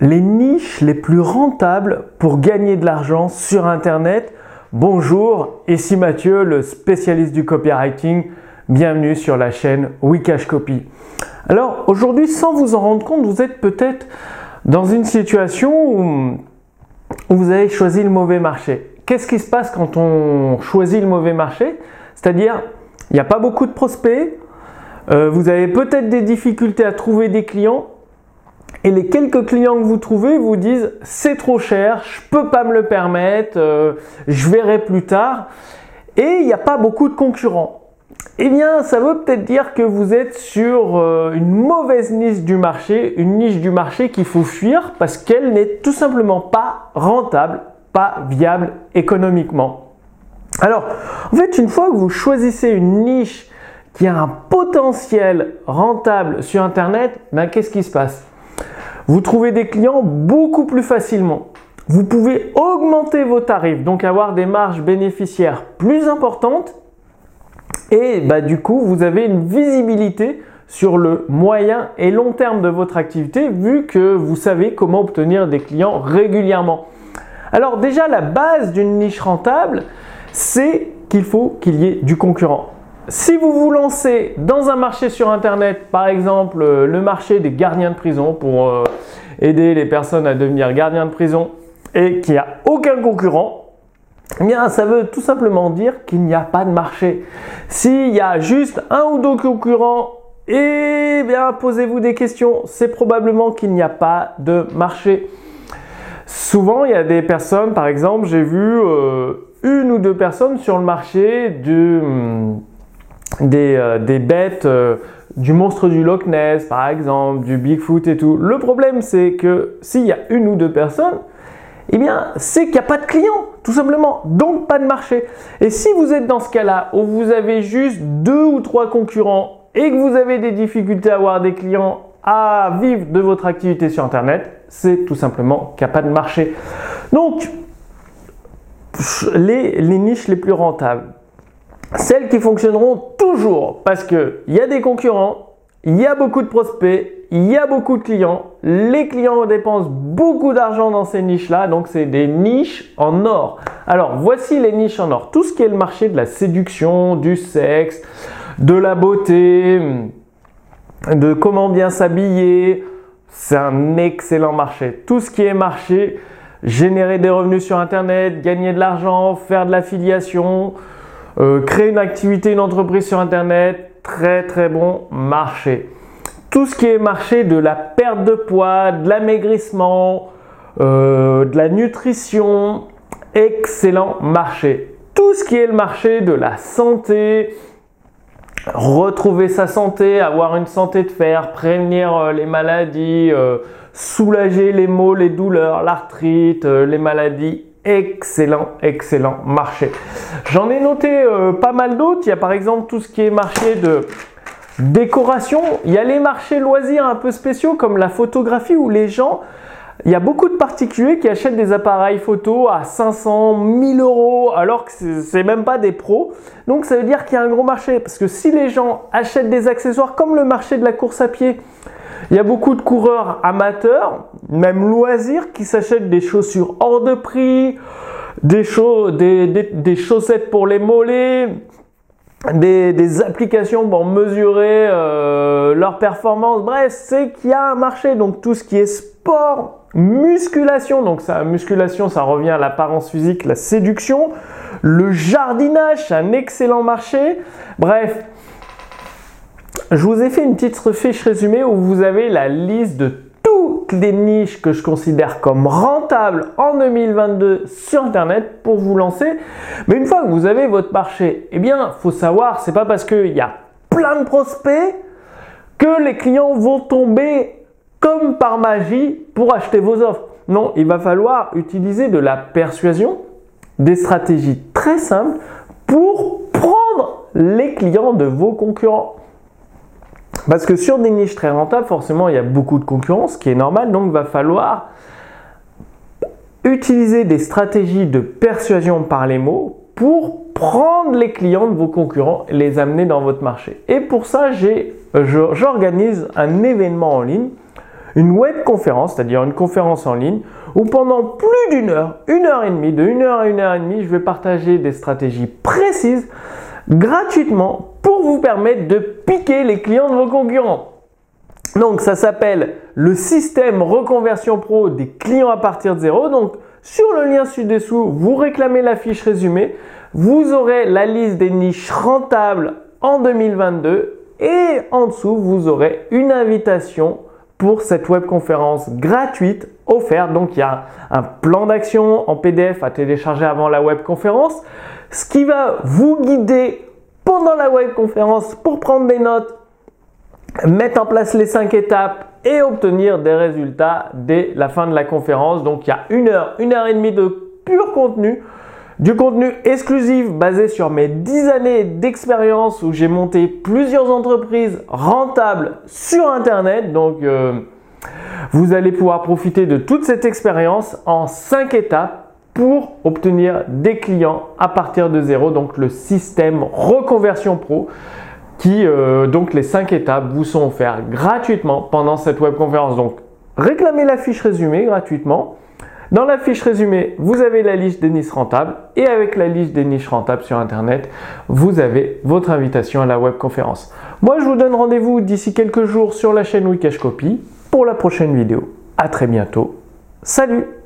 les niches les plus rentables pour gagner de l'argent sur Internet. Bonjour, ici Mathieu, le spécialiste du copywriting. Bienvenue sur la chaîne Wikash Copy. Alors aujourd'hui, sans vous en rendre compte, vous êtes peut-être dans une situation où, vous avez choisi le mauvais marché. Qu'est-ce qui se passe quand on choisit le mauvais marché? C'est-à-dire, il n'y a pas beaucoup de prospects, euh, vous avez peut-être des difficultés à trouver des clients et les quelques clients que vous trouvez vous disent c'est trop cher, je peux pas me le permettre, euh, je verrai plus tard. Et il n'y a pas beaucoup de concurrents. Eh bien, ça veut peut-être dire que vous êtes sur euh, une mauvaise niche du marché, une niche du marché qu'il faut fuir parce qu'elle n'est tout simplement pas rentable, pas viable économiquement. Alors, en fait, une fois que vous choisissez une niche qui a un potentiel rentable sur Internet, ben, qu'est-ce qui se passe? Vous trouvez des clients beaucoup plus facilement. Vous pouvez augmenter vos tarifs, donc avoir des marges bénéficiaires plus importantes. Et bah, du coup, vous avez une visibilité sur le moyen et long terme de votre activité vu que vous savez comment obtenir des clients régulièrement. Alors déjà, la base d'une niche rentable, c'est qu'il faut qu'il y ait du concurrent. Si vous vous lancez dans un marché sur Internet, par exemple euh, le marché des gardiens de prison pour euh, aider les personnes à devenir gardiens de prison et qu'il n'y a aucun concurrent, eh bien, ça veut tout simplement dire qu'il n'y a pas de marché. S'il y a juste un ou deux concurrents, eh bien, posez-vous des questions. C'est probablement qu'il n'y a pas de marché. Souvent, il y a des personnes, par exemple, j'ai vu euh, une ou deux personnes sur le marché hum, euh, des, bêtes, euh, du monstre du Loch Ness par exemple, du Bigfoot et tout. Le problème c'est que s'il y a une ou deux personnes, eh bien c'est qu'il n'y a pas de clients, tout simplement, donc pas de marché. Et si vous êtes dans ce cas-là où vous avez juste deux ou trois concurrents et que vous avez des difficultés à avoir des clients à vivre de votre activité sur Internet, c'est tout simplement qu'il n'y a pas de marché. Donc, les niches les plus rentables, celles qui fonctionneront toujours parce qu'il y a des concurrents, il y a beaucoup de prospects, il y a beaucoup de clients. Les clients dépensent beaucoup d'argent dans ces niches-là, donc c'est des niches en or. Alors voici les niches en or. Tout ce qui est le marché de la séduction, du sexe, de la beauté, de comment bien s'habiller, c'est un excellent marché. Tout ce qui est marché, générer des revenus sur Internet, gagner de l'argent, faire de l'affiliation, euh, créer une activité, une entreprise sur Internet, très très bon marché. Tout ce qui est marché de la perte de poids, de l'amaigrissement, euh, de la nutrition, excellent marché. Tout ce qui est le marché de la santé, retrouver sa santé, avoir une santé de fer, prévenir euh, les maladies, soulager les maux, les douleurs, l'arthrite, les maladies excellent, excellent marché. J'en ai noté euh, pas mal d'autres. Il y a par exemple tout ce qui est marché de décoration. Il y a les marchés loisirs un peu spéciaux comme la photographie où les gens, il y a beaucoup de particuliers qui achètent des appareils photo à 500, 1000 euros alors que c'est même pas des pros. Donc ça veut dire qu'il y a un gros marché parce que si les gens achètent des accessoires comme le marché de la course à pied, il y a beaucoup de coureurs amateurs, même loisirs, qui s'achètent des chaussures hors de prix, des, chaussettes pour les mollets, des, applications pour mesurer euh, leur performance. Bref, c'est qu'il y a un marché. Donc tout ce qui est sport, musculation, donc musculation, ça revient à l'apparence physique, la séduction, le jardinage, c'est un excellent marché. Bref, je vous ai fait une petite fiche résumée où vous avez la liste de toutes les niches que je considère comme rentables en 2022 sur Internet pour vous lancer. Mais une fois que vous avez votre marché, eh bien, faut savoir, c'est pas parce qu'il y a plein de prospects que les clients vont tomber comme par magie pour acheter vos offres. Non, il va falloir utiliser de la persuasion, des stratégies très simples pour prendre les clients de vos concurrents. Parce que sur des niches très rentables, forcément, il y a beaucoup de concurrence, ce qui est normal, donc il va falloir utiliser des stratégies de persuasion par les mots pour prendre les clients de vos concurrents et les amener dans votre marché. Et pour ça, j'organise un événement en ligne, une web conférence, c'est-à-dire une conférence en ligne, où pendant plus d'une heure, une heure et demie, de une heure à une heure et demie, je vais partager des stratégies précises gratuitement pour vous permettre de piquer les clients de vos concurrents. Donc ça s'appelle le système reconversion pro des clients à partir de zéro. Donc sur le lien ci-dessous, vous réclamez la fiche résumée. Vous aurez la liste des niches rentables en 2022 et en dessous, vous aurez une invitation pour cette webconférence gratuite offerte. Donc il y a un plan d'action en PDF à télécharger avant la webconférence, ce qui va vous guider pendant la webconférence pour prendre des notes, mettre en place les cinq étapes et obtenir des résultats dès la fin de la conférence. Donc il y a une heure, une heure et demie de pur contenu du contenu exclusif basé sur mes 10 années d'expérience où j'ai monté plusieurs entreprises rentables sur Internet. Donc, euh, vous allez pouvoir profiter de toute cette expérience en 5 étapes pour obtenir des clients à partir de zéro. Donc, le système Reconversion Pro qui, euh, donc, les 5 étapes vous sont offertes gratuitement pendant cette webconférence. Donc, réclamez la fiche résumée gratuitement. Dans la fiche résumée, vous avez la liste des niches rentables et avec la liste des niches rentables sur Internet, vous avez votre invitation à la webconférence. Moi, je vous donne rendez-vous d'ici quelques jours sur la chaîne Wikash Copy pour la prochaine vidéo. À très bientôt. Salut